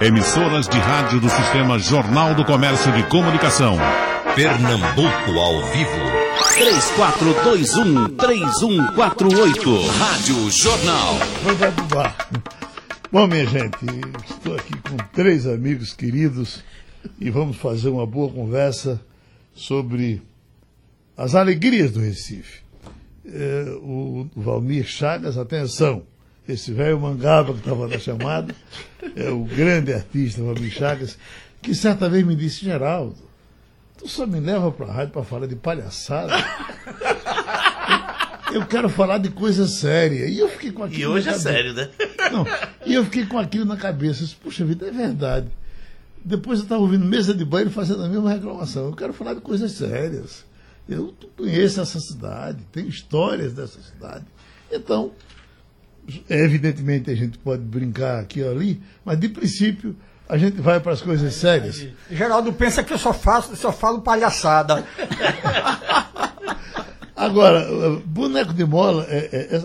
Emissoras de rádio do Sistema Jornal do Comércio de Comunicação. Pernambuco ao vivo. 3421-3148. Rádio Jornal. Bom, minha gente, estou aqui com três amigos queridos e vamos fazer uma boa conversa sobre as alegrias do Recife. É, o Valmir Chagas, atenção, esse velho mangaba que estava na chamada, é o grande artista Valmir Chagas, que certa vez me disse, Geraldo, tu só me leva para a rádio para falar de palhaçada. Eu quero falar de coisa séria. E eu fiquei com aquilo. E hoje na é cabeça. sério, né? Não, e eu fiquei com aquilo na cabeça. Eu disse, Puxa vida, é verdade. Depois eu estava ouvindo mesa de banho fazendo a mesma reclamação. Eu quero falar de coisas sérias. Eu conheço essa cidade, tenho histórias dessa cidade. Então, evidentemente a gente pode brincar aqui ou ali, mas de princípio a gente vai para as coisas sérias. Geraldo pensa que eu só faço, só falo palhaçada. Agora, boneco de mola, é- é- é-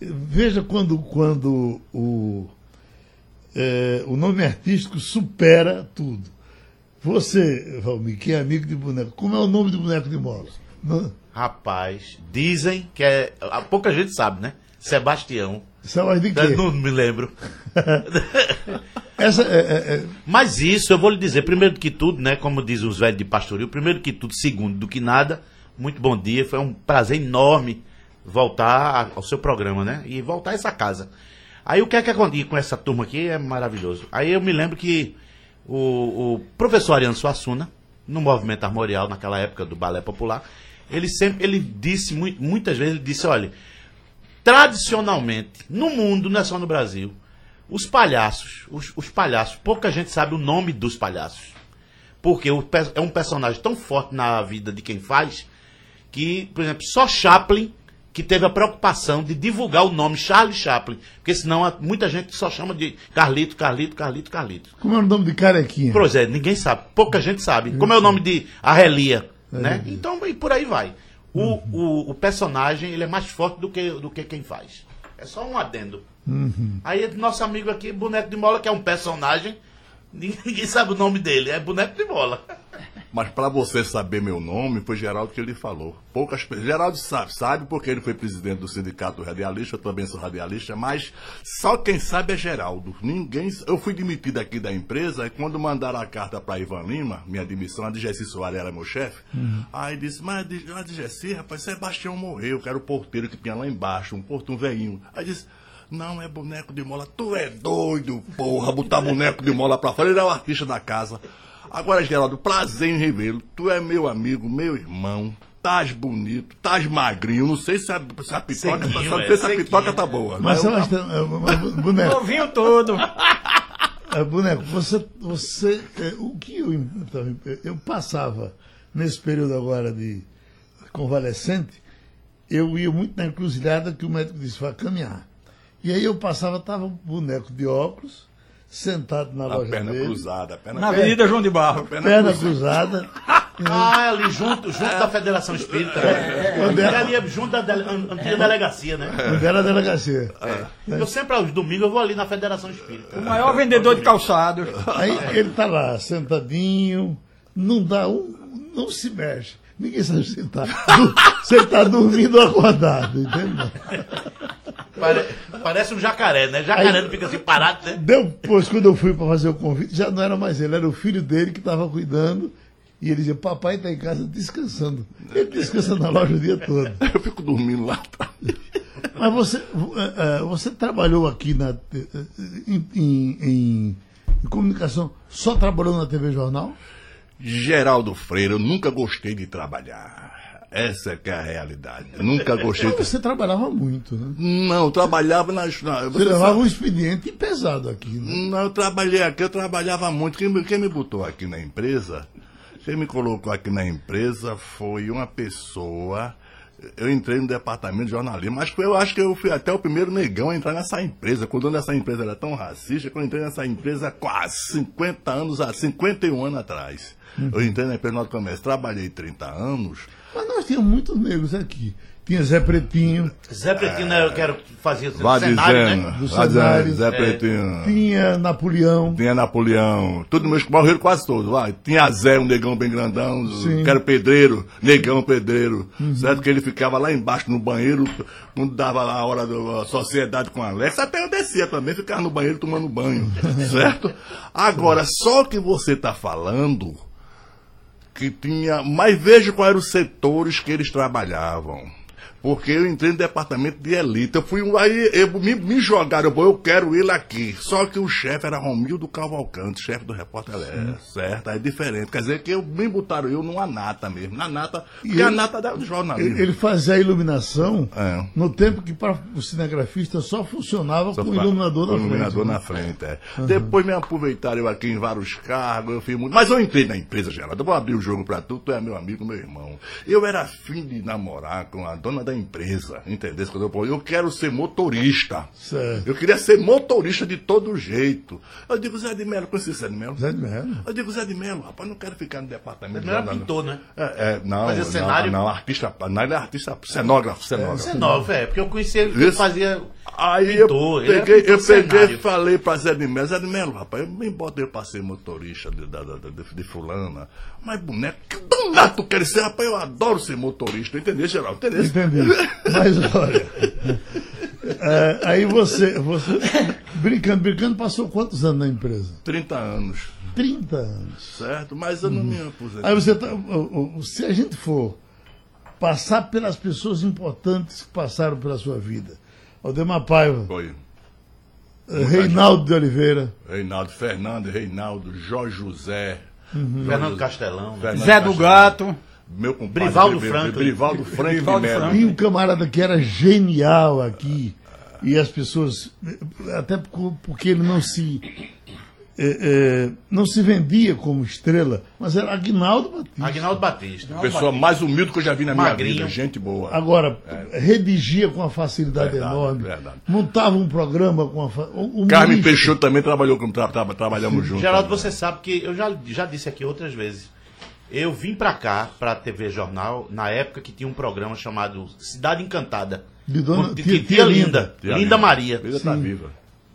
veja quando, quando o, é, o nome artístico supera tudo. Você, Valmir, que é amigo de boneco, como é o nome do boneco de mola? Rapaz, dizem que é. a Pouca gente sabe, né? Sebastião. Isso é de quê? Eu Não me lembro. Essa é, é- é- Mas isso, eu vou lhe dizer, primeiro que tudo, né? Como dizem os velhos de pastoril, primeiro que tudo, segundo do que nada, muito bom dia. Foi um prazer enorme voltar ao seu programa, né? E voltar a essa casa. Aí o que é que acontece com essa turma aqui é maravilhoso. Aí eu me lembro que o, o professor Ariano Suassuna, no movimento armorial, naquela época do balé popular, ele sempre, ele disse, mui- muitas vezes, ele disse, olha, tradicionalmente, no mundo, não é só no Brasil, os palhaços, os, os palhaços, pouca gente sabe o nome dos palhaços. Porque o é um personagem tão forte na vida de quem faz, que, por exemplo, só Chaplin que teve a preocupação de divulgar o nome Charlie Chaplin. Porque senão muita gente só chama de Carlito, Carlito, Carlito, Carlito. como é o nome de carequinha? Pois é, ninguém sabe, pouca gente sabe. Como é o nome de Arrelia, né? Então, e por aí vai. O, o, o personagem, ele é mais forte do que, do que quem faz. É só um adendo. Aí, nosso amigo aqui, Boneco de Mola, que é um personagem, ninguém sabe o nome dele, é Boneco de Mola. Mas para você saber meu nome, foi Geraldo que ele falou. Poucas. Geraldo sabe, sabe porque ele foi presidente do sindicato radialista, eu também sou radialista, mas só quem sabe é Geraldo. Ninguém. Eu fui demitido aqui da empresa e quando mandaram a carta para Ivan Lima, minha demissão, a Digessi Soares era meu chefe, aí disse, mas a Digessi, rapaz, Sebastião morreu, que era o porteiro que tinha lá embaixo, um portão velhinho. Aí disse. Não, é boneco de mola. Tu é doido, porra, botar boneco de mola pra fora. Ele é o artista da casa. Agora, Geraldo, prazer em revê-lo. Tu é meu amigo, meu irmão. Tás bonito, tás magrinho. Não sei se a, se a pitoca, Sequinho, só é, sei se a pitoca tá boa. Mas, Eu- Sebastião, é, mas, boneco, Novinho todo. É, boneco, você, você é, o que eu, então, eu passava nesse período agora de convalescente, eu ia muito na encruzilhada que o médico disse, vai caminhar. E aí eu passava, tava um boneco de óculos, sentado na a loja perna dele, cruzada, a perna Na Avenida João de Barro. perna perna cruzada. cruzada, Ah, ali junto, junto da Federação Espírita. né? Onde é? Ali é junto da dele- antiga delegacia, né? onde era a delegacia. Eu sempre, aos domingos, eu vou ali na Federação Espírita. O maior vendedor de calçados. Aí ele tá lá, sentadinho, não dá um, não se mexe. Ninguém sabe se ele tá, se ele tá dormindo ou acordado, entendeu? Pare- parece um jacaré, né? Jacaré não fica assim parado, né? Depois, quando eu fui para fazer o convite, já não era mais ele, era o filho dele que estava cuidando. E ele dizia, papai está em casa descansando. Ele descansa na loja o dia todo. Eu fico dormindo lá atrás. Mas você, eh, eh, você trabalhou aqui na, em, em- em- em comunicação, só trabalhou na TV Jornal? Geraldo Freire, eu nunca gostei de trabalhar. Essa que é a realidade. Nunca gostei Mas de você trabalhava muito, né? Não, eu trabalhava nas. Na, Você você levava sabe- um expediente pesado aqui, né? Não, eu trabalhei aqui, eu trabalhava muito. Quem, me- quem me botou aqui na empresa, quem me colocou aqui na empresa foi uma pessoa. Eu entrei no departamento de jornalismo, mas eu acho que eu fui até o primeiro negão a entrar nessa empresa. Quando essa empresa era tão racista, que eu entrei nessa empresa há quase 50 anos, há 51 anos atrás. Eu entrei na empresa do comércio, trabalhei 30 anos. Mas nós tinha muitos negros aqui. Tinha Zé Pretinho, Zé Pretinho, né, eu quero que fazia Vá cenário, dizendo, né? Do cenário. Zé É. Pretinho. tinha Napoleão, Tinha Napoleão, todos meus morreram quase todos. Vai. Tinha Zé, um negão bem grandão, Sim. que era pedreiro, negão pedreiro. Certo? Que ele ficava lá embaixo no banheiro, quando dava a hora da sociedade com Alex, até eu descia também, ficava no banheiro tomando banho. certo? Agora, só que você está falando que tinha. Mas veja quais eram os setores que eles trabalhavam. Porque eu entrei no departamento de elite. Eu fui. Aí eu, me, me jogaram, eu, eu quero ele aqui. Só que o chefe era Romildo Cavalcante, chefe do Repórter Lé, certo? Aí é diferente. Quer dizer que eu, me botaram eu numa nata mesmo. Na nata. Porque ele- a nata da- jornalismo. ele, ele fazia a iluminação É. no tempo que para o cinegrafista só funcionava Só com o iluminador na o iluminador frente. né? na frente, é. Depois me aproveitaram eu aqui em vários cargos, eu fiz muito. Mas eu entrei na empresa, Geraldo. Eu vou abrir o jogo pra tu, tu é meu amigo, meu irmão. Eu era afim de namorar com a dona da empresa, entendeu? Quando eu, eu quero ser motorista. Certo. Eu queria ser motorista de todo jeito. Eu digo, Zé de Melo, conhece Zé de Melo? Zé de Melo. Eu digo, Zé de Melo, rapaz, não quero ficar no departamento. Não era jornal, não. pintor, né? É, é, não, Fazia não, cenário? não, artista, não, ele é artista, cenógrafo, cenógrafo. Cenógrafo, é, porque eu conheci ele, ele fazia Aí pintor, eu ele era peguei, pintor eu peguei e falei pra Zé de Melo, Zé de Melo, rapaz, eu me botei pra ser motorista de, da- da- da- de, de fulana. Mas boneco, que danado tu quer ser, rapaz? Eu adoro ser motorista, entendeu, Geraldo? Entendeu? Entendi. Mas olha. é, aí você, você. Brincando, brincando, passou quantos anos na empresa? 30 anos, 30 anos. certo? Mas eu não me aposentei. Aí você tá, se a gente for passar pelas pessoas importantes que passaram pela sua vida, Aldemar Paiva, Foi eh, Reinaldo de Oliveira, Reinaldo Fernandes, Reinaldo, Jorge José. Uhum. Fernando Castelão. né? Fernando Zé do Castelo, Gato. Meu compadre. Brivaldo Bri- Franco. Brivaldo Franco de Brivaldo e um camarada que era genial aqui, e as pessoas, até por- porque ele não se. eh, eh, não se vendia como estrela, mas era Agnaldo Batista. Agnaldo Batista. Pessoa mais humilde que eu já vi na minha Magrinho. vida. Gente boa. Agora, redigia com uma facilidade Verdade, enorme, verdade. montava um programa com uma. Fa... o- o Carmen Peixoto também trabalhou com tra, tra, trabalhamos juntos. Geraldo, também. você sabe que eu já, já disse aqui outras vezes. Eu vim pra cá, pra TV Jornal, na época que tinha um programa chamado Cidade Encantada. De dona- Com ti- tia- tia, tia Linda. Linda. Tia Linda Maria. Linda tá viva.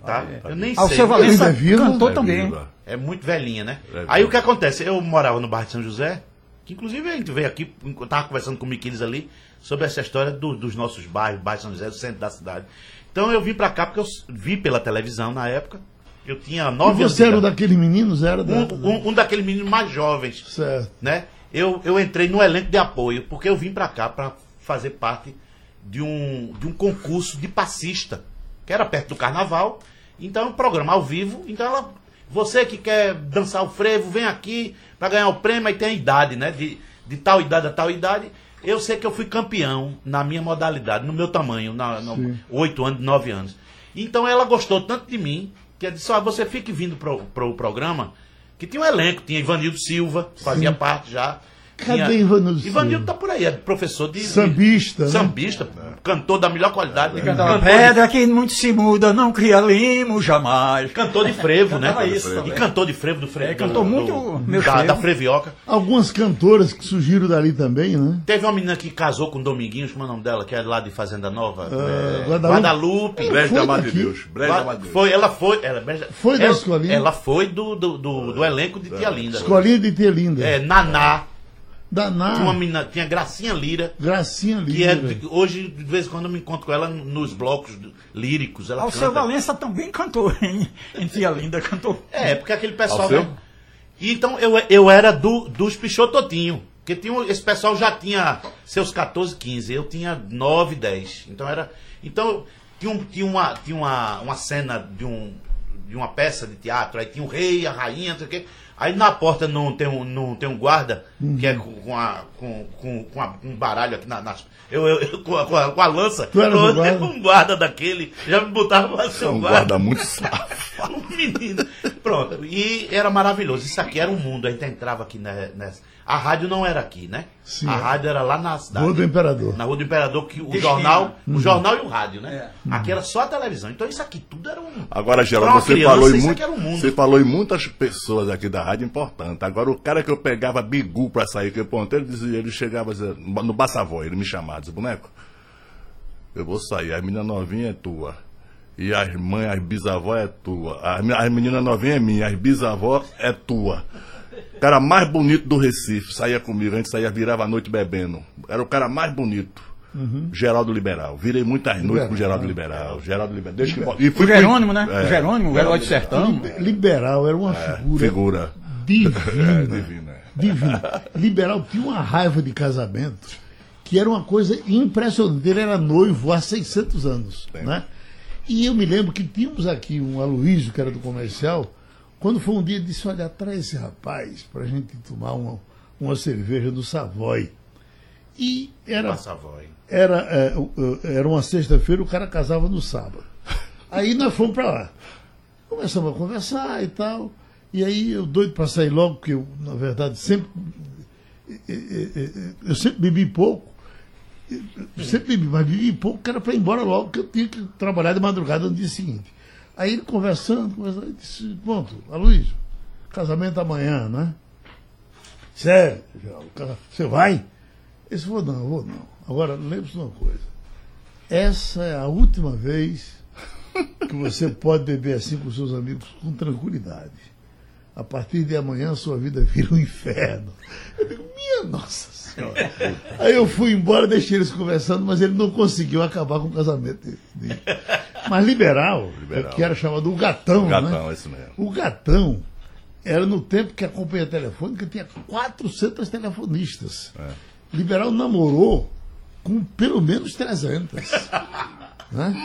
Tá? Eu nem sei. seu Valença é viva? cantou É também. viva. É muito velhinha, né? É Aí o que acontece? Eu morava no bairro de São José, que inclusive a gente veio aqui, eu tava conversando com o Miquiles ali, sobre essa história do- dos nossos bairros, bairro de São José, do centro da cidade. Então eu vim pra cá porque eu vi pela televisão na época. Eu tinha nove anos. você era um idade. daqueles meninos? Era da... um, um, um daqueles meninos mais jovens, Certo. né? Eu, eu entrei no elenco de apoio, porque eu vim pra cá pra fazer parte de um, de um concurso de passista, que era perto do carnaval. Então, é um programa ao vivo. Então, ela, você que quer dançar o frevo, vem aqui pra ganhar o prêmio, aí tem a idade, né? De, de tal idade a tal idade. Eu sei que eu fui campeão na minha modalidade, no meu tamanho, na, no, Sim. 8 anos, 9 anos. Então ela gostou tanto de mim, que ela disse, ó, você fique vindo pro, pro programa, que tinha um elenco, tinha Ivanildo Silva, fazia parte já. Cadê tinha- Ivanildo? Ivanildo tá por aí, é professor de... de- Sambista, né? Sambista, cantor da melhor qualidade. Cantava Cantor de, pedra que muito se muda, não cria limo jamais. cantor de frevo, né? Cantava isso e cantor de frevo do frevo. É, cantou do- muito do- meu da, frevo. da frevioca. Algumas cantoras que surgiram dali também, né? Teve uma menina que casou com o Dominguinhos, como é o nome dela, que é lá de Fazenda Nova. Ah, é, Guadalupe. Guadalupe. Brejo Foi da Madre daqui. de Deus. Brejo da Madre de Deus. Foi, ela foi. Ela, Foi da ela, escolinha? Ela foi do, do, do, do elenco de Tia Linda. Escolinha de Tia Linda. É, Naná. Daná. Tinha uma menina, tinha Gracinha Lira. Gracinha Que é, Lira. hoje, de vez em quando, eu me encontro com ela nos blocos líricos. Ela Alceu canta. Valença também cantou, hein? Em Tia Linda cantou. É, porque aquele pessoal. Né? Então eu, eu era do, dos Pichototinho. Porque tinha, esse pessoal já tinha seus 14, 15. Eu tinha 9, 10. Então era. Então tinha, um- tinha, uma, tinha uma, uma cena de, um, de uma peça de teatro. Aí tinha o rei, a rainha, não sei o quê. Aí na porta não tem um, não tem um guarda, que é com, com, a, com, com, com a- um baralho aqui na, nas. Eu, eu, eu- com, a, com, a, com a lança. Tu o eu- guarda? um guarda daquele. Já me botava pra ser É um um guarda. guarda muito safado. Um menino. Pronto, e era maravilhoso. Isso aqui era um mundo. A gente entrava aqui nessa. A rádio não era aqui, né? Sim, a é. rádio era lá na cidade. Rua do Imperador. Na Rua do Imperador, que o Destino. jornal, Uhum. o jornal e o rádio, né? Aqui era só a televisão. Então isso aqui tudo era um. Agora, Geraldo, você criança, falou, em muito, um mundo. você falou em muitas pessoas aqui da rádio importante. Agora, o cara que eu pegava bigu pra sair, que eu ponteiro, ele, dizia, ele chegava no Bassavó, ele me chamava, dizia, boneco, eu vou sair, a menina novinha é tua. E as mães, as bisavó é tua. As meninas novinhas é minha, as bisavó é tua. O cara mais bonito do Recife saía comigo, a gente saía, virava a noite bebendo. Era o cara mais bonito. Geraldo Liberal. Virei muitas noites com Geraldo Liberal. Geraldo Liberal. Desde que, e O fui pro- Jerônimo, né? É. O Jerônimo, o herói do sertão. Liberal era uma figura Figura. divina. É, divina. divina. Liberal tinha uma raiva de casamento que era uma coisa impressionante. Ele era noivo há 600 anos. Né? E eu me lembro que tínhamos aqui um Aloysio, que era do comercial, quando foi um dia, disse: Olha, traz esse rapaz para a gente tomar uma, uma cerveja do Savoy. E era, voz. era, é, era uma sexta-feira, o cara casava no sábado. Aí nós fomos para lá. Começamos a conversar e tal. E aí eu doido para sair logo, porque eu, na verdade, sempre. eh, eh, Eu sempre bebi pouco. Eu sempre bebi, mas bebi pouco, que era para ir embora logo, porque eu tinha que trabalhar de madrugada no dia seguinte. Aí ele conversando, conversando, disse, pronto, Aloysio, casamento amanhã, né? Sério, você vai? Ele falou, não, eu vou não. Agora, lembre-se de uma coisa. Essa é a última vez que você pode beber assim com seus amigos com tranquilidade. A partir de amanhã, sua vida vira um inferno. Eu digo, minha nossa Aí eu fui embora, deixei eles conversando, mas ele não conseguiu acabar com o casamento dele. Mas liberal, Liberal. que era chamado o gatão, O gatão, né? é isso mesmo. O gatão era no tempo que a companhia telefônica tinha 400 telefonistas. É. Liberal namorou com pelo menos 300.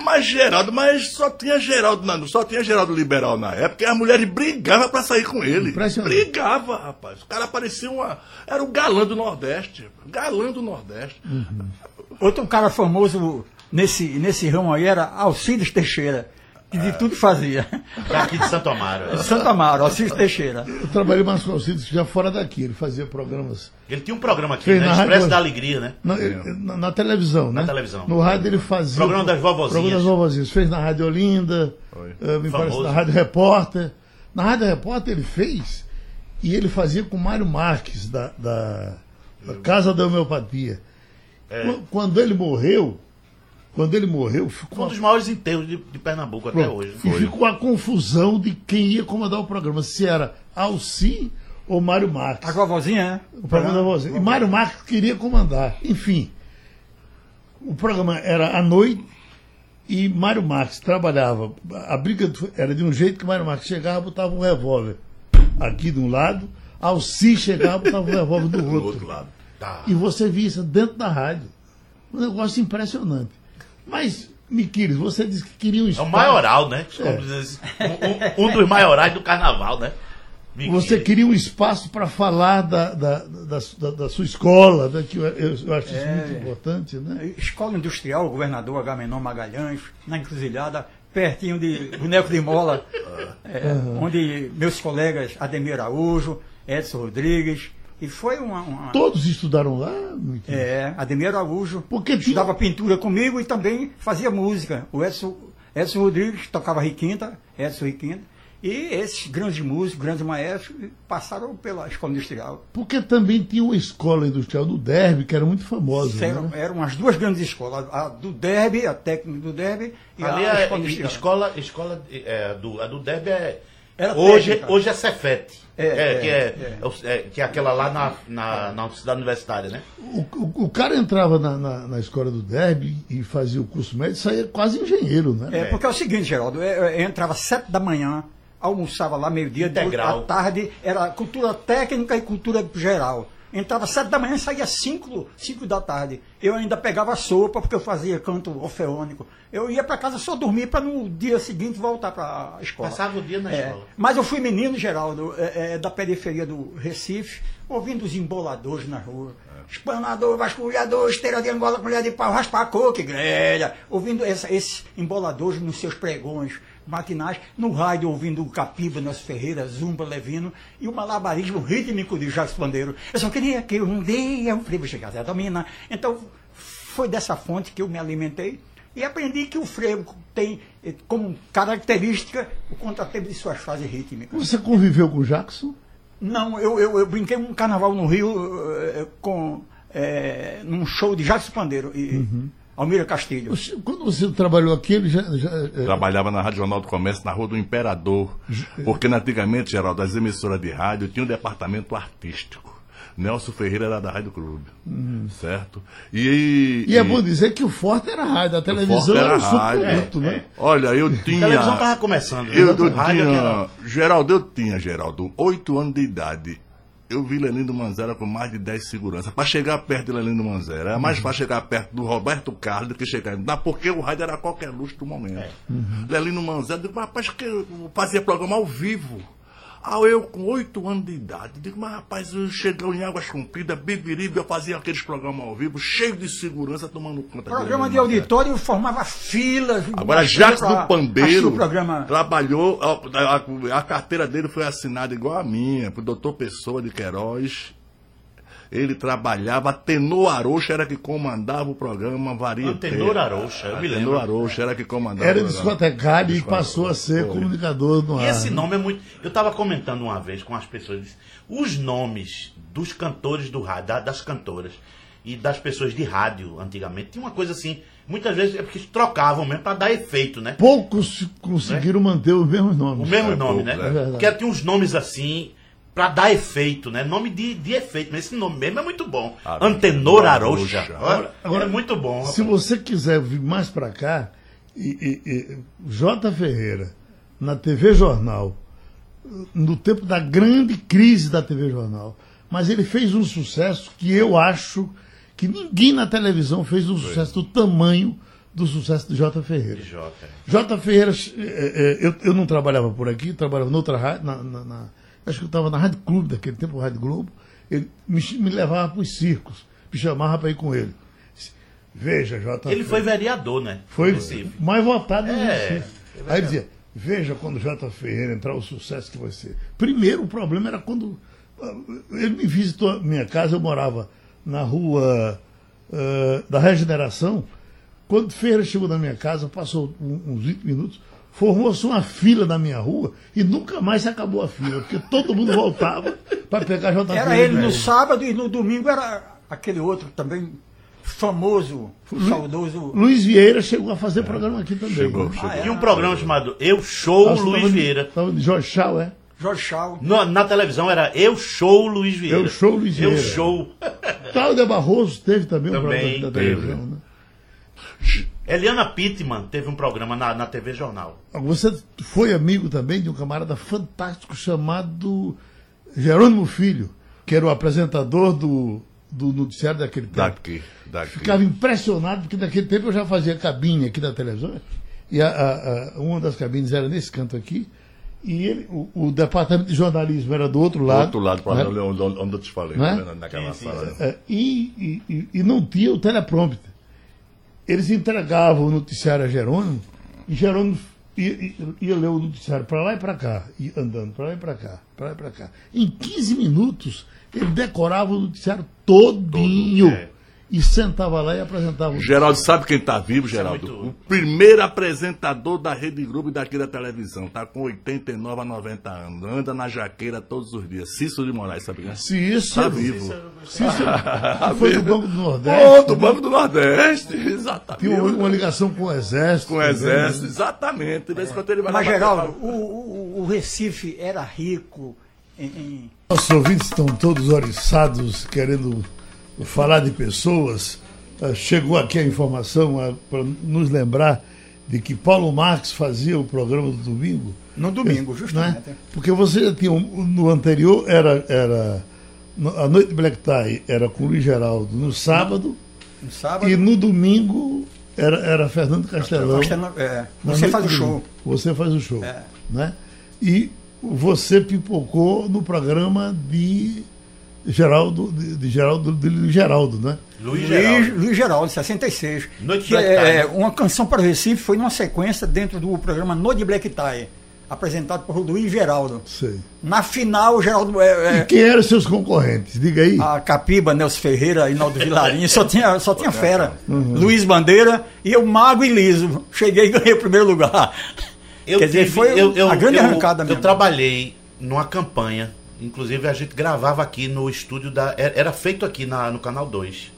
Mas Geraldo, mas só tinha Geraldo, na- só tinha Geraldo liberal na época e as mulheres brigavam pra sair com ele. Brigava, rapaz. O cara parecia uma. Era o galã do Nordeste. Galã do Nordeste. Outro cara famoso nesse, nesse ramo aí era Alcides Teixeira, que de tudo fazia. Daqui de Santo Amaro. De Santa Amaro, Alcides Teixeira. Eu trabalhei mais com o Alcides já fora daqui. Ele fazia programas Ele tinha um programa aqui, né? na Expresso rádio- da Alegria, né? na, na- na televisão, né? televisão. No rádio ele fazia. Programa das vovozinhas. Programa das vovozinhas. Fez na Rádio Olinda, eh, me parece Famoso. na Rádio Repórter. Na Rádio Repórter ele fez e ele fazia com Mário Marques, da, da, da Casa da Homeopatia. É. Qu- Quando ele morreu, quando ele morreu, Foi ficou um dos maiores enterros de, de Pernambuco até Pronto. hoje. E ficou a confusão de quem ia comandar o programa, se era Alci ou Mário Marques. A vovozinha, né? O programa da vozinha. E Mário Marques queria comandar. Enfim, o programa era à noite e Mário Marques trabalhava. A briga era de um jeito que Mário Marques chegava e botava um revólver aqui de um lado, Alci chegava e botava um revólver do Do outro. outro lado. Tá. E você via isso dentro da rádio. Um negócio impressionante. Mas, Miquiles, você disse que queria um É espaço. o maioral, né? É. um, um- dos maiorais do carnaval, né? Miquel. Você queria um espaço para falar da, da, da, da- da sua escola, né, que eu, eu- acho isso muito importante, né? Escola Industrial, governador Agamenon Magalhães, na encruzilhada, pertinho de Boneco de Mola, é, onde meus colegas Ademir Araújo, Edson Rodrigues, e foi uma. uma- Todos estudaram lá? É, Ademir Araújo Porque tinha- estudava pintura comigo e também fazia música. O Edson, Edson Rodrigues tocava Riquinta, Edson Riquinta, e esses grandes músicos, grandes maestros, passaram pela Escola Industrial. Porque também tinha uma escola industrial do Derby, que era muito famosa. Eram, Né? eram as duas grandes escolas, a do Derby, a técnica do Derby, e Ali a é, Escola e- Industrial. escola, escola é, do, a do Derby é. Era hoje, técnica. hoje é Cefete. É, é, que, é, é. é o- é, que é aquela lá na, na, na cidade universitária, né? O, o- o cara entrava na, na, na escola do Derby e fazia o curso médio e saía quase engenheiro, né? É, porque é o seguinte, Geraldo, eu, eu entrava sete da manhã, almoçava lá meio-dia, à tarde era cultura técnica e cultura geral. Entrava sete da manhã e saía cinco, cinco da tarde. Eu ainda pegava sopa, porque eu fazia canto orfeônico. Eu ia para casa só dormir para no dia seguinte voltar para a escola. Passava o dia na É, escola. Mas eu fui menino, Geraldo, é, é, da periferia do Recife, ouvindo os emboladores na rua. Espanador, vasculhador, esteira de angola, colher de pau, raspa coco, grelha. Ouvindo essa, esses emboladores nos seus pregões, matinais, no rádio ouvindo o Capiba, Nelson Ferreira, Zumba, Levino, e o malabarismo rítmico de Jacques Pandeiro. Eu só queria que um dia o frevo chegasse a dominar. Então, foi dessa fonte que eu me alimentei e aprendi que o frevo tem eh, como característica o contratempo de suas fases rítmicas. Você conviveu com o Jackson? Não, eu, eu, eu brinquei um carnaval no Rio eh, com, eh, num show de Jacques Pandeiro e Almira Castilho. Quando você trabalhou aqui, ele já. já é, Trabalhava na Rádio Jornal do Comércio, na Rua do Imperador. Porque antigamente, Geraldo, as emissoras de rádio tinham um departamento artístico. Nelson Ferreira era da Rádio Clube. Certo? E, e é bom dizer que o forte era a rádio, a televisão era, era o rádio, suplemento, né? Olha, eu A tinha. televisão tava começando. né? Eu, eu rádio tinha. era- Geraldo, eu tinha, Geraldo, oito anos de idade. Eu vi Lelindo Manzera com mais de 10 seguranças. Para chegar perto de Lelindo Manzera, era mais Uhum. fácil chegar perto do Roberto Carlos do que chegar. Não, porque o rádio era qualquer luxo do momento. É. Lelindo Manzera, eu digo, rapaz, que eu fazia programa ao vivo. Ah, eu com oito anos de idade, digo, mas rapaz, eu chegou em Águas Compridas, Bibiribe, eu fazia aqueles programas ao vivo, cheio de segurança, tomando conta Programa de auditório formava filas. Agora, Jacques do assistir Pambeiro o programa. trabalhou, a, a- a carteira dele foi assinada igual a minha, pro doutor Pessoa de Queiroz. Ele trabalhava, Tenor Arocha era que comandava o programa Varia. Antenor Arocha, eu me lembro. Tenor Arocha era que comandava Era o discotecário e passou a ser Foi. comunicador no E ar. esse nome é muito. Eu estava comentando uma vez com as pessoas. Os nomes dos cantores do rádio, da- das cantoras e das pessoas de rádio antigamente, tinha uma coisa assim. Muitas vezes é porque trocavam mesmo para dar efeito, né? Poucos conseguiram manter os mesmos nomes. O mesmo É nome, pouco, né? é. verdade. Porque tinha uns nomes assim. Pra dar efeito, né? Nome de, de efeito. Mas esse nome mesmo é muito bom. Arocha. Antenor Arocha. Agora, é muito bom. Se rapaz. você quiser vir mais para cá, e, e- e- J. Ferreira, na TV Jornal, no tempo da grande crise da TV Jornal, mas ele fez um sucesso que eu acho que ninguém na televisão fez um sucesso do tamanho do sucesso de J. Ferreira. Jota. J. Ferreira, eh, eh, eu, eu não trabalhava por aqui, trabalhava noutra rádio, na, na- na- acho que eu estava na Rádio Clube daquele tempo, Rádio Globo. Ele me, me levava para os circos, me chamava para ir com ele. Veja, J. Ele foi vereador, né? Foi mais votado no É, Recife. Aí ele dizia, veja quando o J. Ferreira entrar, o sucesso que vai ser. Primeiro, o problema era quando ah, ele me visitou a minha casa, eu morava na rua ah, da Regeneração. Quando Ferreira chegou na minha casa, passou uns 20 minutos, formou-se uma fila na minha rua e nunca mais se acabou a fila, porque todo mundo voltava para pegar J. Era ele no velho. sábado e no domingo era aquele outro também famoso, saudoso. Luiz Vieira chegou a fazer programa aqui também. Chegou, chegou. E um programa chamado Eu Show Nossa, Luiz tava de- Vieira. Tava de Jorge Chau, é? Jorge Chau. No- na televisão era Eu Show Luiz Vieira. Eu Show Luiz Eu Vieira. Show. Cláudia Barroso teve também um Também, programa da teve. televisão, né? Eliana Pittman teve um programa na, na TV Jornal. Você foi amigo também de um camarada fantástico chamado Jerônimo Filho, que era o apresentador do, do noticiário daquele tempo. Daqui, daqui. Ficava impressionado, porque naquele tempo eu já fazia cabine aqui da televisão, e a- a- a- uma das cabines era nesse canto aqui, e ele, o, o departamento de jornalismo era do outro Do lado. outro lado, para né? onde, eu te falei, Não é? tá vendo? naquela sala. É, e, e- e- e não tinha o teleprompter. Eles entregavam o noticiário a Jerônimo e Jerônimo ia, ia- ler o noticiário para lá e para cá, e andando para lá e para cá, para lá e para cá. Em 15 minutos, ele decorava o noticiário todinho Todo, é. E sentava lá e apresentava o Geraldo, sabe quem tá vivo, Geraldo? muito- O primeiro apresentador da Rede Globo e daqui da televisão. Tá com 89 a 90 anos. Anda na jaqueira todos os dias. Cícero de Moraes, sabe quem é? Se isso Tá vivo. Cícero, que foi do Banco do Nordeste. Pô, do Banco do Nordeste, exatamente. Tinha uma, uma ligação com o Exército. Com o também, Exército, né? exatamente. Vai Mas, Geraldo, o, o- o Recife era rico em, em- Nossos ouvintes estão todos oriçados, querendo falar de pessoas. Ah, Chegou aqui a informação para nos lembrar de que Paulo Marx fazia o programa do domingo. no domingo, né? justamente. Porque você já tinha. um- No anterior era. era a noite de Black Tie era com Luiz Geraldo no sábado No sábado. e no domingo era, era Fernando Castelão. Castelo- é, você faz o show. Você faz o show. É. Né? E você pipocou no programa de Geraldo, de, de Geraldo, de Geraldo, né? Luiz Geraldo. Luiz Geraldo, 66. Noite que Black é, Tie. uma canção para o Recife foi numa sequência dentro do programa Noite Black Tie, apresentado por Luiz Geraldo. Sei. Na final, o Geraldo. é, E é, quem eram seus concorrentes? Diga aí. a Capiba, Nelson Ferreira, Inaldo Vilarinho, só tinha, só tinha fera. Uhum. Luiz Bandeira e eu, Mago e Liso. Cheguei e ganhei o primeiro lugar. Eu Quer dizer, tive- foi eu, eu, a grande eu, arrancada Eu mesmo. trabalhei numa campanha, inclusive a gente gravava aqui no estúdio da. Era, feito aqui na, no Canal 2.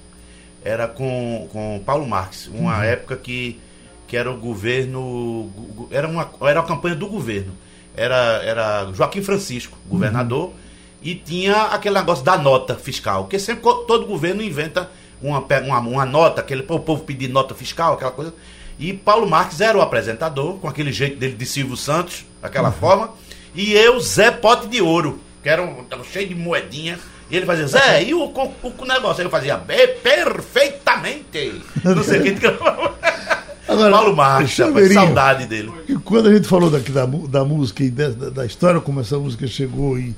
Era com, com Paulo Marques, uma época que, que era o governo. Era uma, era a campanha do governo. Era, era Joaquim Francisco, governador, e tinha aquele negócio da nota fiscal, porque sempre todo governo inventa uma, uma, uma nota, aquele o povo pedir nota fiscal, aquela coisa. E Paulo Marques era o apresentador, com aquele jeito dele de Silvio Santos, daquela forma. E eu, Zé Pote de Ouro, que era um, tava cheio de moedinha. E ele fazia, Zé, e o, o, o negócio? Aí eu fazia, "Be- perfeitamente. Não sei quem gravava. Agora, Paulo Marques, rapaz, saudade dele. E quando a gente falou daqui da, da música e da, da- história, como essa música chegou e,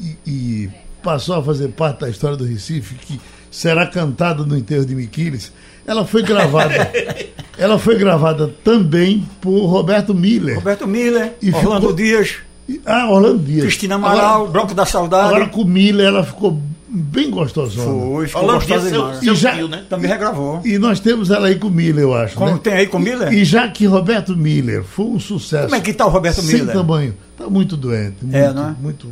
e- e passou a fazer parte da história do Recife, que será cantada no enterro de Miquiles, ela foi gravada. ela foi gravada também por Roberto Miller. Roberto Miller, E Orlando ficou- Dias, Ah, Orlando Dias. Cristina Amaral, Agora, Bronco da Saudade. agora com o Miller ela ficou bem gostosona. foi, ficou Orlando Dias, gostosa seu, demais. seu E já- tio, né? Também regravou. E nós temos ela aí com o Miller, eu acho. Como né? tem aí com Miller? E já que Roberto Miller foi um sucesso. Como é que tá o Roberto sem Miller? tamanho. Está muito doente. Muito, É, não é? muito.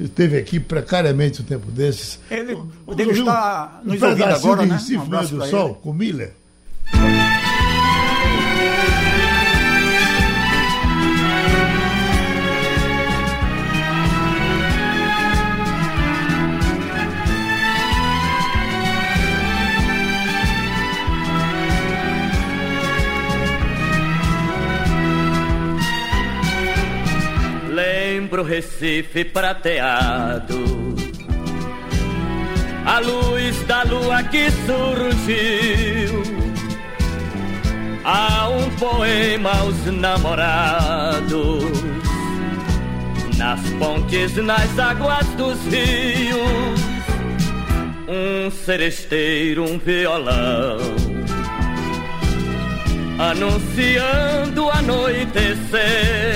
Esteve aqui precariamente um tempo desses. Ele deve ouvir estar um nos ouvindo agora, de né? Um abraço do Sol, ele. com Miller. Lembro Recife prateado, a luz da lua que surgiu. Há um poema aos namorados, nas pontes, nas águas dos rios. Um seresteiro, um violão, anunciando anoitecer.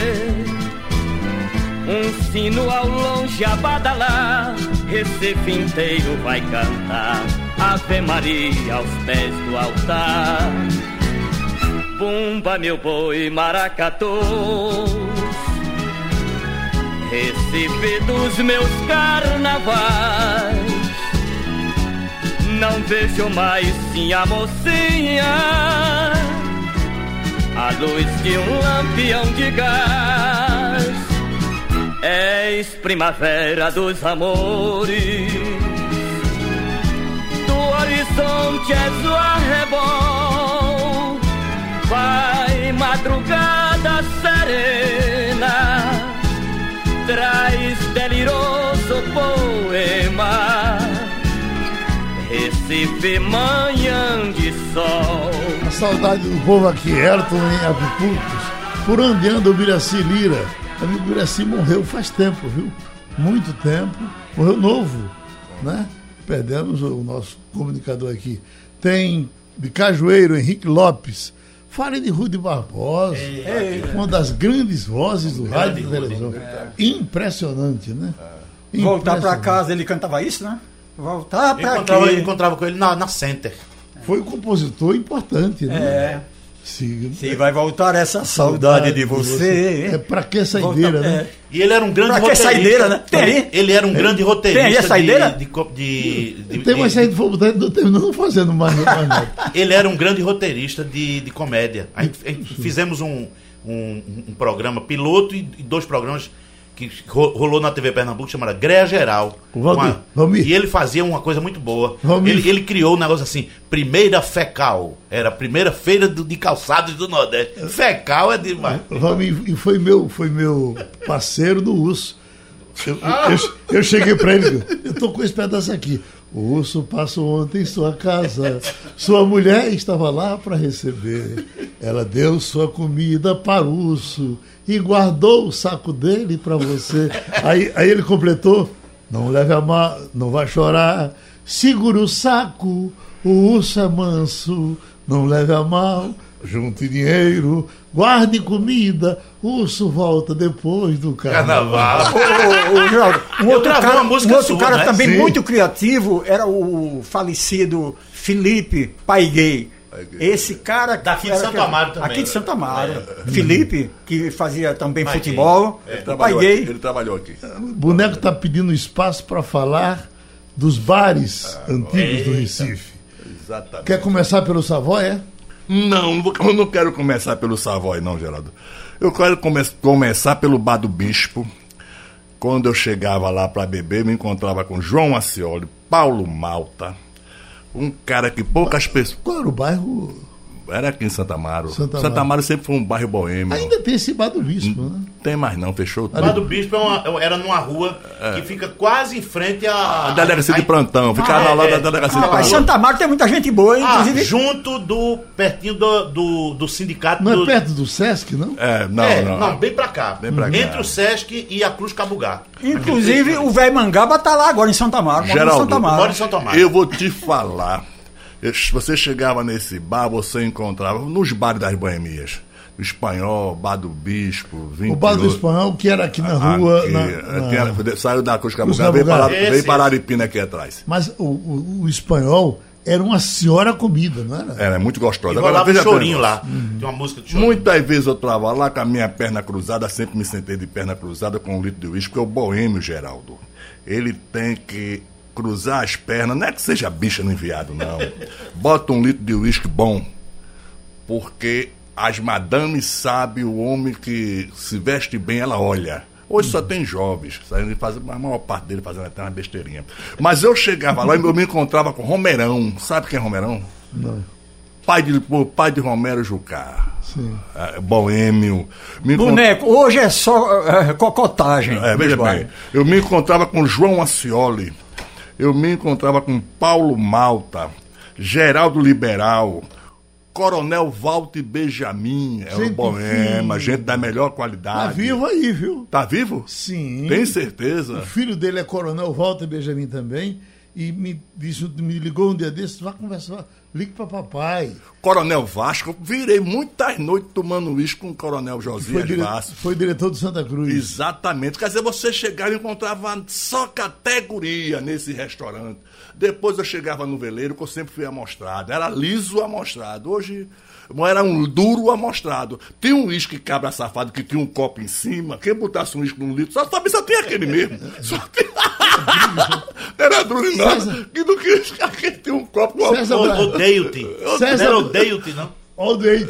Um sino ao longe a badalar, Recife inteiro vai cantar Ave Maria aos pés do altar. Bumba meu boi maracatu, Recife dos meus carnavais. Não vejo mais sim a mocinha, a luz de um lampião de gás. És primavera dos amores, do horizonte és o arrebol. Vai madrugada serena, traz deliroso poema. Recife, manhã de sol. A saudade do povo aqui, Ayrton em Apipucos. Por o Miraci Lira? O amigo Miraci morreu faz tempo, viu? Muito tempo. Morreu novo, né? Perdemos o nosso comunicador aqui. Tem de Cajueiro, Henrique Lopes. Fale de Rude Barbosa, uma das grandes vozes do rádio e televisão. Impressionante, né? Voltar pra Impressionante. casa, ele cantava isso, né? Voltar Eu pra encontrava, quê? encontrava com ele na, na Center. Foi um compositor importante, né? É. Se, Se vai voltar essa saudade de você. É pra que saideira, Volta- né? é. E ele era um grande Pra que roteirista. saideira, né? Tem aí? Ele era um grande roteirista. Tem aí a saideira? De, de, de, de- Tem uma de- saída não terminando fazendo mais, mais nada. Ele era um grande roteirista de, de comédia. A gente, a gente fizemos um, um, um programa piloto e dois programas que ro- rolou na TV Pernambuco chamado Greia Geral. Valmir, Valmir. E ele fazia uma coisa muito boa. Ele, ele criou um negócio assim, primeira fecal. Era a primeira feira do- de calçados do Nordeste. Fecal é demais. Valmir, e foi meu, foi meu parceiro do urso. Eu, eu, eu cheguei pra ele, eu tô com esse pedaço aqui. O urso passou ontem em sua casa. Sua mulher estava lá para receber. Ela deu sua comida para o urso e guardou o saco dele para você. Aí, aí ele completou. Não leve a mal, não vai chorar. Segura o saco, o urso é manso. Não leve a mal, junte dinheiro, guarde comida. O urso volta depois do carnaval. Carnaval. Um outro cara, uma música um outro sua, cara né? também Sim. muito criativo era o falecido Felipe Paiguei. Esse cara Daqui de Santo que- Amaro também, Aqui de né? Santo Amaro. Felipe, que fazia também futebol. Ele trabalhou, Paiguei. aqui, ele trabalhou aqui. O boneco está pedindo espaço para falar dos bares antigos do Recife. Exatamente. Quer começar pelo Savoy, é? Não, eu não quero começar pelo Savoy, não, Geraldo. Eu quero come- começar pelo Bar do Bispo. Quando eu chegava lá para beber, me encontrava com João Acioli, Paulo Malta, um cara que poucas pessoas. Qual era o bairro? Era aqui em Santa Amaro. Santa Santa Amaro. Amaro, sempre foi um bairro boêmio. Ainda tem esse bar do Bispo, né? Tem mais não, fechou O tudo. Bar do Bispo é uma- era numa rua que fica quase em frente à. A delegacia de plantão, ficava Ah, lá é, da é. delegacia de Ah, mas plantão. Santa Amaro tem muita gente boa, hein? Ah, inclusive. junto do. pertinho do, do, do sindicato Não do. é perto do Sesc, não? É, não, é, não. bem pra cá. Bem pra cá. Entre o Sesc e a Cruz Cabugá. Inclusive, o velho Mangaba tá lá agora em Santa em Geraldo, Santa. Mora em Santo Amaro. Eu vou te falar. Você chegava nesse bar, você encontrava nos bares das boemias. O espanhol, bar do bispo, 28. O bar do Espanhol, que era aqui na rua. Aqui, na- eh, na- tinha- saiu da Cruz Cabugá, veio Cabugá. para, Esse, veio para esse. Araripina aqui atrás. Mas o, o, o espanhol era uma senhora comida, não era? Era muito E gostosa. rolava um chorinho lá. Tem uma música de chorinho. Muitas vezes eu estava lá com a minha perna cruzada, sempre me sentei de perna cruzada com um litro de uísque, porque o boêmio, Geraldo, ele tem que cruzar as pernas, não é que seja bicha no enviado, não. Bota um litro de uísque bom, porque as madames sabem o homem que se veste bem, ela olha. Hoje só tem jovens, saindo faz, a maior parte dele fazendo até uma besteirinha. Mas eu chegava lá e eu me encontrava com Romerão. Sabe quem é Romerão? Não. Pai de, pai de Romero Jucá. Sim. É, boêmio. Me encont- Boneco, hoje é só é, cocotagem. É, veja bem, eu me encontrava com João Acioli, eu me encontrava com Paulo Malta, Geraldo Liberal, Coronel Walter Benjamin, é o Gente boema, fina. gente da melhor qualidade. Tá vivo aí, viu? Tá vivo? Sim. Tem O certeza? filho dele é Coronel Walter Benjamin também. E me, disse, me ligou um dia desses, vai conversar, ligue para papai. Coronel Vasco, virei muitas noites tomando uísque com o Coronel Foi, Josias dire... Vasco. foi diretor do Santa Cruz. Exatamente. Quer dizer, você chegava e encontrava só categoria nesse restaurante. Depois eu chegava no veleiro, que eu sempre fui amostrado. Era liso amostrado. Hoje era um duro amostrado. Tinha um uísque cabra safado que tinha um copo em cima. Quem botasse um uísque num litro, só sabia só tinha aquele mesmo. Só tinha... era duro nada. Que do que aquele tinha um copo com César uma... Bra- Odeio-te. César- Não era odeio-te, não. Odeio.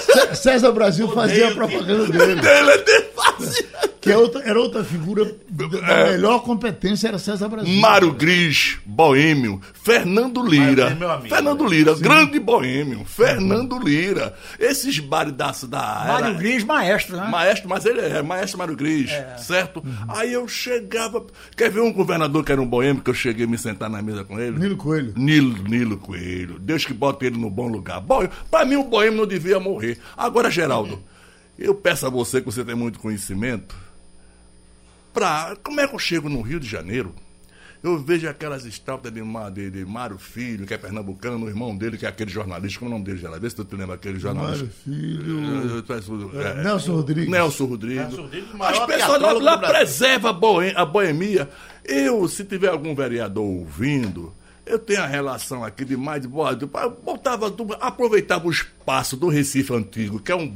Cé- César Brasil fazia a propaganda dele. Dele de fácil. Que é outra, era outra figura da da melhor competência, era César Brasil. Mário Gris, boêmio. Fernando Lira. Meu amigo. Fernando Lira, grande boêmio. Fernando Lira. Esses bares da, da Mário Gris, maestro, né? Maestro, mas ele é maestro Mário Gris, certo? Aí eu chegava. Quer ver um governador que era um boêmio que eu cheguei a me sentar na mesa com ele? Nilo Coelho. Nilo, Nilo Coelho. Deus que bota ele no bom lugar. Bom, pra mim, o boêmio não devia morrer. Agora, Geraldo, eu peço a você que você tem muito conhecimento. Pra, como é que eu chego no Rio de Janeiro? Eu vejo aquelas estátuas de, Ma- de, de Mário Filho, que é pernambucano, o irmão dele, que é aquele jornalista. Como é o nome dele, Geraldo? Vê se tu te lembra aquele jornalista. Mário Filho. Eu peço- É, é, Nelson Rodrigues. Nelson Rodrigues. Nelson Rodrigues, As pessoas lá Brasil. preservam a boemia. Eu, se tiver algum vereador ouvindo, eu tenho a relação aqui de mais de boa. Botava, aproveitava o espaço do Recife Antigo, que é um,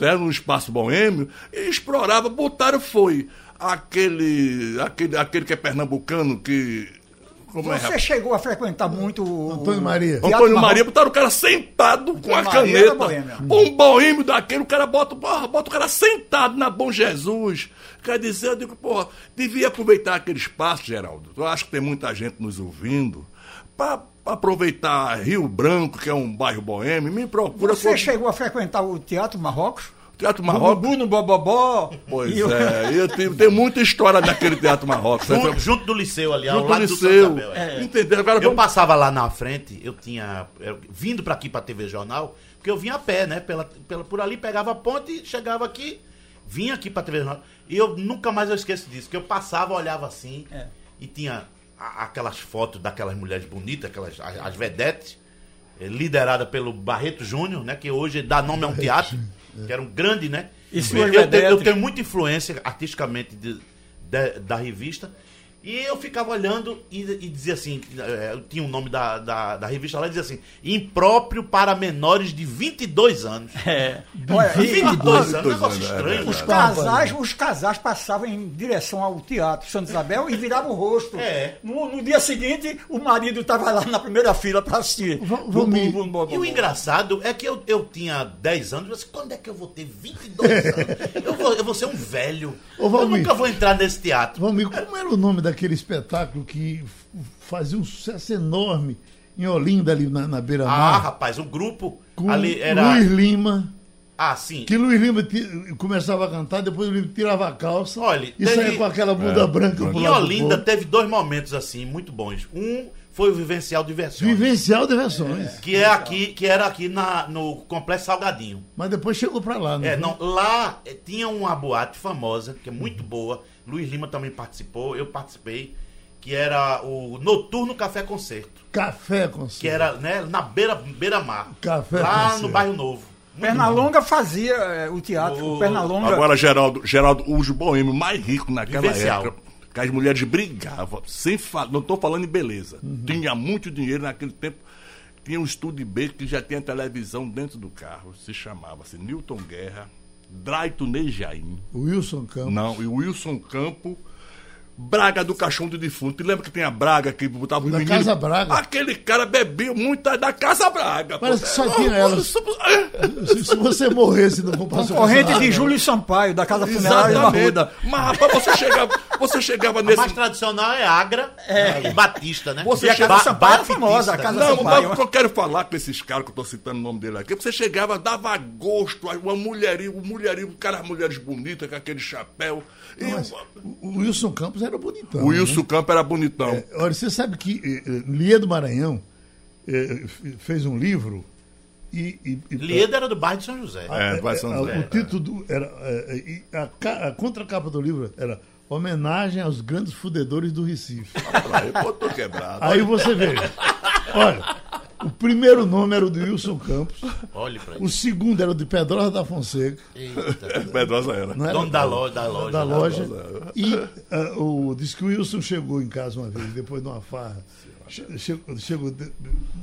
era um espaço boêmio, e explorava, botaram foi aquele, aquele, aquele que é pernambucano, que. Como é, Você rapaz? chegou a frequentar muito o. Antônio Maria. Teatro Antônio Maria, botaram o cara sentado com a Maria caneta. Um boêmio daquele, o cara bota, bota o cara sentado na Bom Jesus. Quer dizer, eu digo, porra, devia aproveitar aquele espaço, Geraldo. Eu acho que tem muita gente nos ouvindo. Para aproveitar Rio Branco, que é um bairro boêmio, me procura. Você com- chegou a frequentar o Teatro Marrocos? Teatro Marrocos. Bubu no Bobobó. Pois E é, eu tenho, tem muita história daquele Teatro Marrocos. Junto, junto do liceu ali, ao Junto lado do do Liceu. Santa Isabel, é. Entendeu? Agora Eu vamos passava lá na frente, eu tinha. eu- vindo pra aqui pra TV Jornal, porque eu vinha a pé, né? Pela, pela, por ali, pegava a ponte, chegava aqui vinha aqui pra TV Jornal. E eu nunca mais eu esqueço disso, que eu passava, olhava assim, É. e tinha a- aquelas fotos daquelas mulheres bonitas, aquelas, as, as vedetes, eh, liderada pelo Barreto Júnior, né? Que hoje dá nome a um teatro, que era um grande, né? E eu, eu tenho, eu tenho muita influência artisticamente de- de- da revista. E eu ficava olhando e, e dizia assim, eu tinha o nome da, da, da revista lá, e dizia assim, impróprio para menores de 22 anos. É. Olha, e- 22 anos, um 22 negócio anos, é estranho. Os casais, os casais passavam em direção ao teatro Santa Isabel e viravam o rosto. É. No, no dia seguinte, o marido estava lá na primeira fila para assistir. Bum, bum, bum, E o engraçado é que eu, eu tinha 10 anos, eu disse, quando é que eu vou ter 22 anos? Eu vou, eu vou ser um velho. Ô, eu nunca vou entrar nesse teatro. Vamos, como era o nome daquele espetáculo que fazia um sucesso enorme em Olinda, ali na, na Ah, beira-mar? rapaz, o grupo com ali era. Luiz Lima. Ah, sim. Que Luiz Lima começava a cantar, depois o Lima tirava a calça Olha, e teve- saía com aquela bunda branca pro Em Olinda teve dois momentos assim, muito bons. Um foi o Vivencial Diversões. Vivencial de versões. Que, é aqui, que era aqui na, no Complexo Salgadinho. Mas depois chegou pra lá, né? É, não, lá eh, tinha uma boate famosa, que é muito boa. Luiz Lima também participou, eu participei, que era o Noturno Café Concerto. Café com Que era né, na beira, beira-mar. Café lá Concerto. no bairro Novo. Muito bom. Pernalonga fazia é, o teatro. O- Pernalonga. Agora, Geraldo, Geraldo, os boêmios mais ricos naquela Vivencial. época, que as mulheres brigavam, sem fa... não estou falando em beleza. Uhum. Tinha muito dinheiro naquele tempo. Tinha um estúdio B que já tinha televisão dentro do carro. Se chamava-se Newton Guerra, Draito Nejaim. Wilson Campos. Não, e Wilson Campo. Braga do Caixão do Defunto. E lembra que tem a Braga que botava os Da meninos? Casa Braga. Aquele cara bebia muito da Casa Braga. Parece pô. que só tinha Ah, ela. Se, se você morresse não comprasse o Corrente de Júlio Sampaio, da Casa Funerária. Barruda. Mas, rapaz, você chegava, você chegava A nesse. mais tradicional é Agra e Batista, né? Você E a Ba- Sampaio é Batista. famosa, a Casa Não, Sampaio. o que eu quero falar com esses caras que eu tô citando o nome dele aqui, você chegava, dava gosto, uma mulherinho, um mulherinho, cara, as mulheres bonitas, com aquele chapéu. O- Wilson Campos era bonitão. o né? Wilson Campo era bonitão. Olha, você sabe que eh, eh, Lia do Maranhão eh, f- fez um livro e. e- e- Lieda era do bairro de São José. É, vai São a- José. O título do, era. eh, e a, ca- a contracapa do livro era Homenagem aos Grandes Fudedores do Recife. Aí, pô, tô quebrado. Aí você vê. Olha, o primeiro nome era o de Wilson Campos, Olhe pra o segundo era o de Pedrosa da Fonseca. Eita. Pedrosa era. Não era? Dono da loja, da loja. da loja. E ah, o, diz que o Wilson chegou em casa uma vez, depois de uma farra. Che- Chegou, chegou de-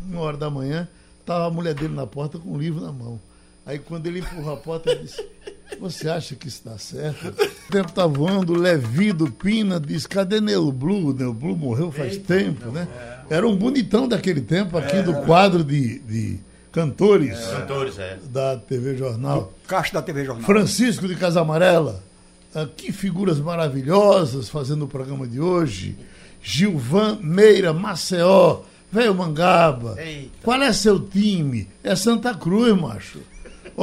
uma hora da manhã, estava a mulher dele na porta com um livro na mão. Aí quando ele empurrou a porta, ele disse, você acha que isso dá certo? O tempo está voando, o Levi do Pina diz, cadê Neo Blue? Neo Blue morreu faz tempo, né? Era um bonitão daquele tempo, aqui do quadro de, de cantores Cantores, é. da TV Jornal. Caixa da TV Jornal. Francisco de Casa Amarela, ah, que figuras maravilhosas fazendo o programa de hoje. Gilvan Meira, Maceió, Velho Mangaba. Eita. Qual é seu time? É Santa Cruz, macho.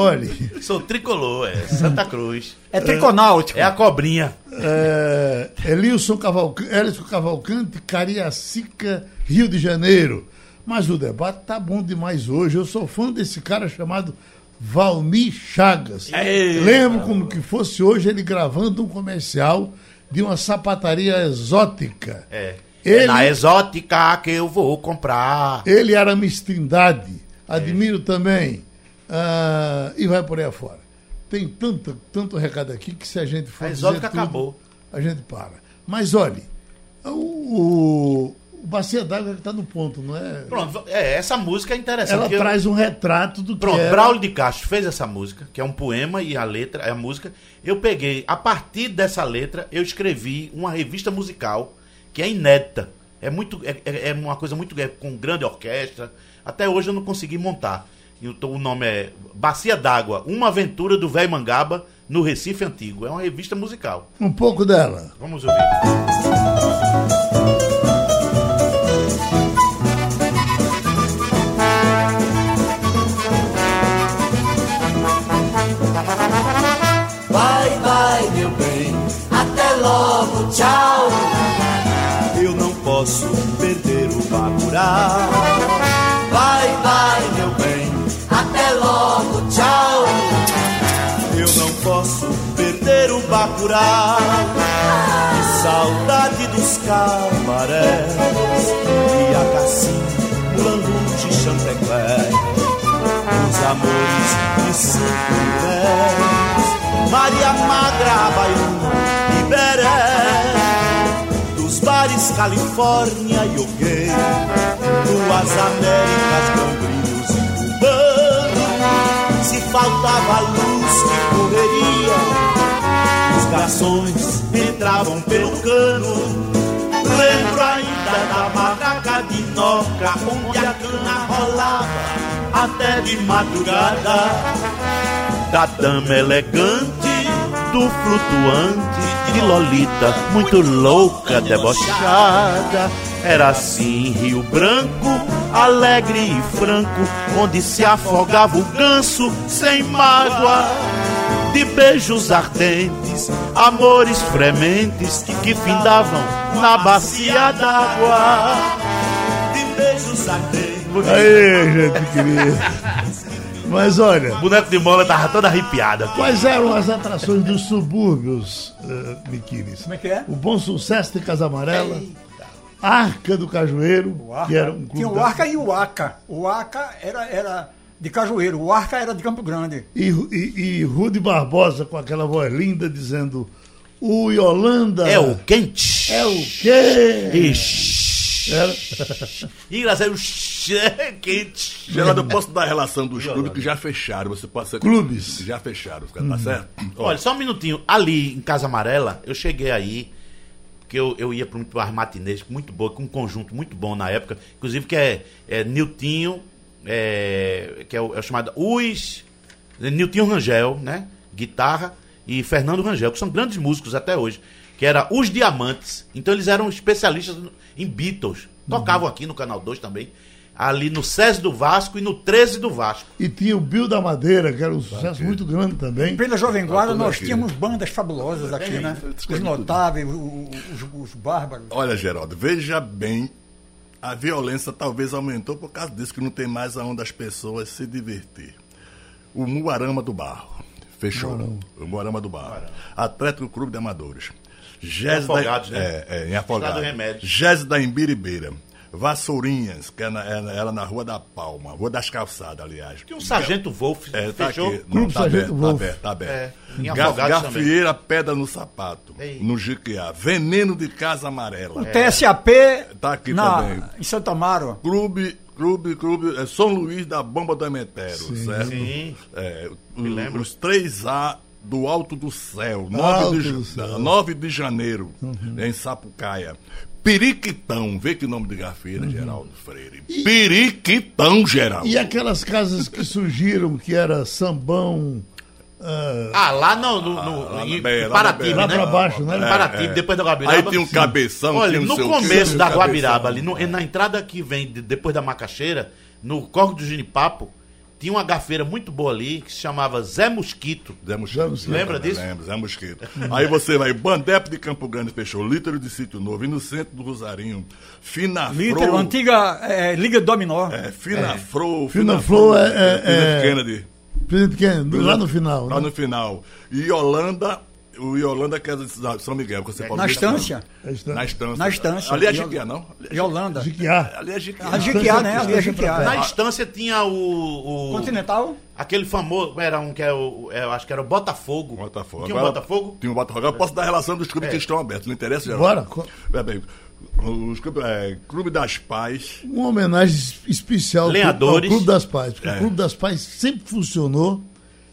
Olha, Sou tricolor, é. Santa Cruz. É triconáutico. É a cobrinha. é, Elilson Cavalcante, Cavalcante, Cariacica, Rio de Janeiro. Mas o debate tá bom demais hoje. Eu sou fã desse cara chamado Valmir Chagas. Lembro como que fosse hoje ele gravando um comercial de uma sapataria exótica. É. Ele- É na exótica que eu vou comprar. Ele era Miss Trindade. Admiro também. Ah, e vai por aí afora. Tem tanto, tanto recado aqui que se a gente for. Dizer exótica tudo, acabou. A gente para. Mas olhe, o, o, o Bacia d'Água está no ponto, não é? Pronto, é, essa música é interessante. Ela porque eu- traz um retrato do que Pronto. Braulio de Castro fez essa música, que é um poema e a letra, é a música. Eu peguei, a partir dessa letra, eu escrevi uma revista musical que é inédita. É muito é, é- é uma coisa muito é, com grande orquestra. Até hoje eu não consegui montar. Então, o nome é Bacia d'Água, uma aventura do velho Mangaba no Recife Antigo. É uma revista musical. Um pouco dela. Vamos ouvir. Vai, vai, meu bem, até logo, tchau. Eu não posso perder o Bacurau. Posso perder Bacurau. Saudade dos cabarés e a Cassim, Mulanguchi, Chantecler. Os amores de Pés, Maria Magra, Baiana e Beré. Dos bares Califórnia e Oguei, duas Américas, Gambrinhos e Cubano. Se faltava luz os garçons entravam pelo cano. Lembro ainda da barraca de Noca, onde a cana rolava até de madrugada. Da dama elegante, do flutuante, de Lolita, muito louca, debochada. Era assim Rio Branco, alegre e franco, onde se afogava o ganso sem mágoa de beijos ardentes, amores frementes que findavam na bacia d'água. De beijos ardentes. Aí, gente querida. Mas olha, Boneco de mola tava toda arrepiada. quais eram as atrações dos subúrbios, uh, Miquiles? Como é que é? O Bom Sucesso de Casa Amarela, Arca do Cajueiro, O Arca, que era um clube tinha o da- Arca e o Aca. O Aca era, era de Cajueiro, o Arca era de Campo Grande. E, e, e Rude Barbosa com aquela voz linda dizendo: O Yolanda É o quente. é o quê? Ixi. Era- Engraçado, é quente. Geraldo, eu posso dar a relação dos clubes que já fecharam. Você pode ser. Clubes. Já fecharam, tá certo? Olha, só um minutinho. Ali, em Casa Amarela, eu cheguei aí, que eu, eu ia para muito bar matinês, muito boa, com um conjunto muito bom na época, inclusive que é, é Niltinho, é, que é o, é o chamado Us, Niltinho Rangel, né? Guitarra, e Fernando Rangel, que são grandes músicos até hoje, que era Os Diamantes. Então eles eram especialistas em Beatles. Tocavam aqui no Canal 2 também. Ali no SESI do Vasco e no 13 do Vasco. E tinha o Bill da Madeira, que era um sucesso muito grande também. Pela Jovem Guarda tudo nós aqui. tínhamos bandas fabulosas aqui, né? Os notáveis, o- o- os, os bárbaros. Olha, Geraldo, veja bem, a violência talvez aumentou por causa disso, que não tem mais aonde as pessoas se divertir. O Muarama do Barro. Fechou. O Muarama do Barro. Atlético Clube de Amadores. Gés Afogados, da, né? É, é, em Afogados. Estrada do Remédio. Gés da Imbiribeira. Vassourinhas, que é na, é na- era na Rua da Palma, Rua das Calçadas, aliás. Tinha um Sargento Wolf, É, tá fechou. aqui. Não, Clube tá Sargento aberto, tá Wolf. aberto, tá aberto. É, em Ga- Afogados Gafieira, pedra no sapato. Ei. No Jiquiá. Veneno de Casa Amarela. O TSAP Tá aqui na, também. em Santo Amaro. Clube, clube, clube, é São Luís da Bomba do Emetero, certo? Sim. É, o- Me lembro. os 3A do Alto do Céu, 9, Alto de, do Céu. Uhum. 9 de janeiro, em Sapucaia. Periquitão, vê que nome de gafeira, Geraldo Freire. Periquitão, Geraldo. E aquelas casas que surgiram, que era sambão. ah, Ah, lá no, no, no- lá em beira, Paratibe, lá lá né? pra baixo, né? Em Paratibe, depois da Guabiraba. Aí tinha um cabeção, Olha, tinha não no começo da Guabiraba, cabeção. ali, no- na entrada que vem de- depois da Macaxeira, no Corgo do Ginipapo, tinha uma gafeira muito boa ali, que se chamava Zé Mosquito. Zé Mosquito. Lembra disso? Lembra, Zé Mosquito. Aí você vai, Bandepe de Campo Grande fechou, Lítero de Sítio Novo, e no centro do Rosarinho, Finafro. Lítero, antiga é, Liga Dominó. É, Finafro. Finafro é- é- Presidente é- Kennedy. Presidente Kennedy, lá no final. Lá né? no final. E Yolanda, o Yolanda que é de São Miguel, que você pode Na estância. A estância. Na estância. Na estância. Ali é Jiquiá, não? Yolanda. Jiquiá. Ali é Jiquiá. A Jiquiá, né? Ali é Jiquiá. Na estância tinha o. o- Continental? Aquele famoso. Era um que é o. é, eu acho que era o Botafogo. Botafogo. Tinha um Agora, Botafogo? Tinha um Botafogo. Eu posso dar a relação dos clubes que estão abertos. Não interessa, Geraldo? Bora. É bem, os clubes, é, Clube das Pais. Uma homenagem es- especial Lenhadores. ao Clube das Pais. Porque É. o Clube das Pais sempre funcionou,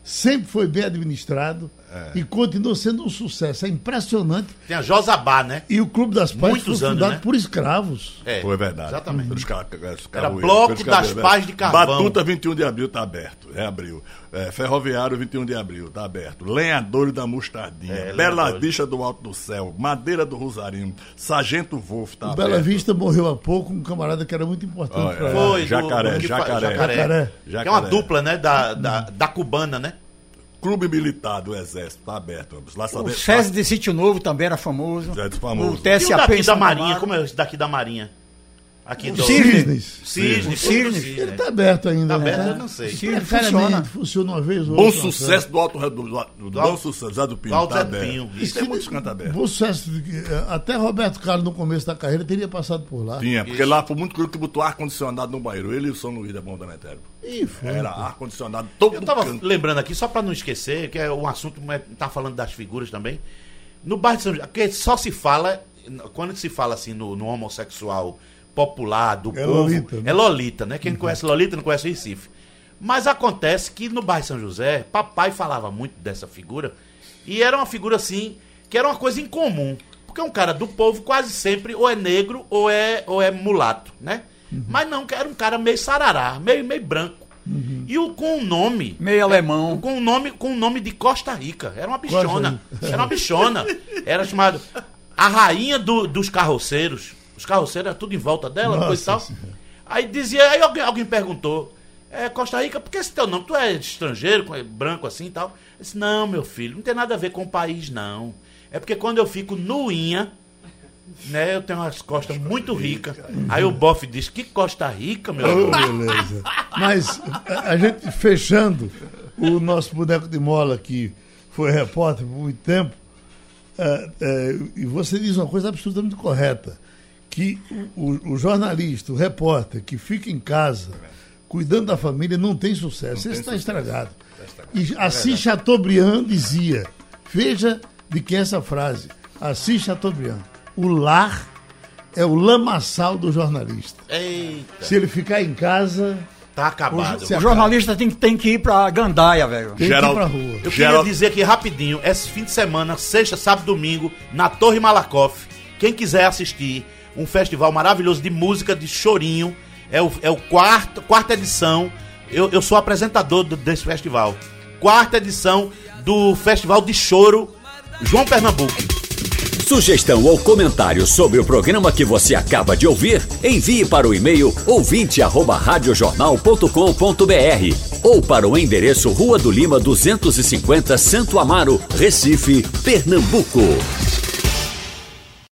sempre foi bem administrado É. e continua sendo um sucesso. É impressionante. Tem a Josabá, né? E o Clube das Pais Muitos foi anos, fundado né? por escravos. É. Foi verdade. Exatamente. Pelos ca- pelos Era Bloco das. Pais de Carvão. Batuta 21 de abril tá aberto. É abril. É, Ferroviário 21 de abril tá aberto. Lenhadores da Mostardinha. É, Bela. Vista do Alto do Céu. Madeira do Rosarinho. Sargento Wolf tá o aberto. Bela Vista morreu há pouco, um camarada que era muito importante Olha, é. lá. Foi, Jacaré, do fa- jacaré. jacaré. Jacaré. Que é uma Jacaré. dupla, né? Da, da, da cubana, né? Clube Militar do Exército tá aberto. Lá O SESI de Sítio Novo também era famoso. Já é famoso. O E o TSAP daqui da Marinha? Como é esse daqui da Marinha? Aqui O do Cisnes. Cisne, O Cisne. Cisne, Ele né? tá aberto ainda, Tá né? aberto, eu não sei. Cisne Precariamente, funciona. funciona uma vez ou Bom outra. sucesso do Alto do, do, do, Bom Sucesso, Zé do Pinho. Alto tá Zé. Pinho. Isso é muito canto aberto. Bom sucesso. eh, Até Roberto Carlos, no começo da carreira, teria passado por lá. Tinha, porque lá foi muito cru que botou ar-condicionado no banheiro. Ele e o São Luís da Bom da Metério. Ih, foi. Era ar-condicionado todo Eu tava canto. lembrando aqui, só pra não esquecer, que é um assunto, mas tá falando das figuras também. No bairro de São José, porque só se fala, quando se fala assim no, no homossexual popular, do É povo, Lolita, né? é Lolita, né? Quem não conhece Lolita não conhece Recife. Mas acontece que no bairro São José, papai falava muito dessa figura, e era uma figura assim, que era uma coisa incomum. Porque um cara do povo quase sempre ou é negro ou é, ou é mulato, né? Mas não, era um cara meio sarará, meio, meio branco. E o, com o nome, Meio alemão. com o nome, com o nome de Costa Rica. Era uma bichona. Era uma bichona. Era chamado a rainha do- dos carroceiros. Os carroceiros eram tudo em volta dela, Nossa coisa e tal. Senhora. Aí dizia, aí alguém, alguém perguntou, é, Costa Rica, por que esse teu nome? Tu é estrangeiro, com- branco assim e tal? Eu disse, não, meu filho, não tem nada a ver com o país, não. É porque quando eu fico nuinha, né, eu tenho umas costas muito ricas. Aí o bofe disse, que Costa Rica, meu Oh, beleza. Mas a, a gente fechando o nosso boneco de mola que foi repórter por muito tempo, é, é, e você diz uma coisa absolutamente correta, que o, o- o jornalista, o repórter que fica em casa cuidando da família não tem sucesso. Esse está estragado. E assim Chateaubriand dizia, veja de quem é essa frase, Assis Chateaubriand, o lar é o lamaçal do jornalista. Eita, Se ele ficar em casa, tá acabado. Se O jornalista tem, tem que ir pra Gandaia, velho. tem que ir Geraldo- pra rua. Eu queria Geraldo- dizer aqui rapidinho, esse fim de semana, sexta, sábado, domingo, na Torre Malakoff, quem quiser assistir um festival maravilhoso de música de chorinho, é o, é o quarto, quarta edição, eu, eu sou apresentador do- desse festival, quarta edição do Festival de Choro João Pernambuco. Sugestão ou comentário sobre o programa que você acaba de ouvir, envie para o e-mail ouvinte@radiojornal.com.br ou para o endereço Rua do Lima 250, Santo Amaro, Recife, Pernambuco.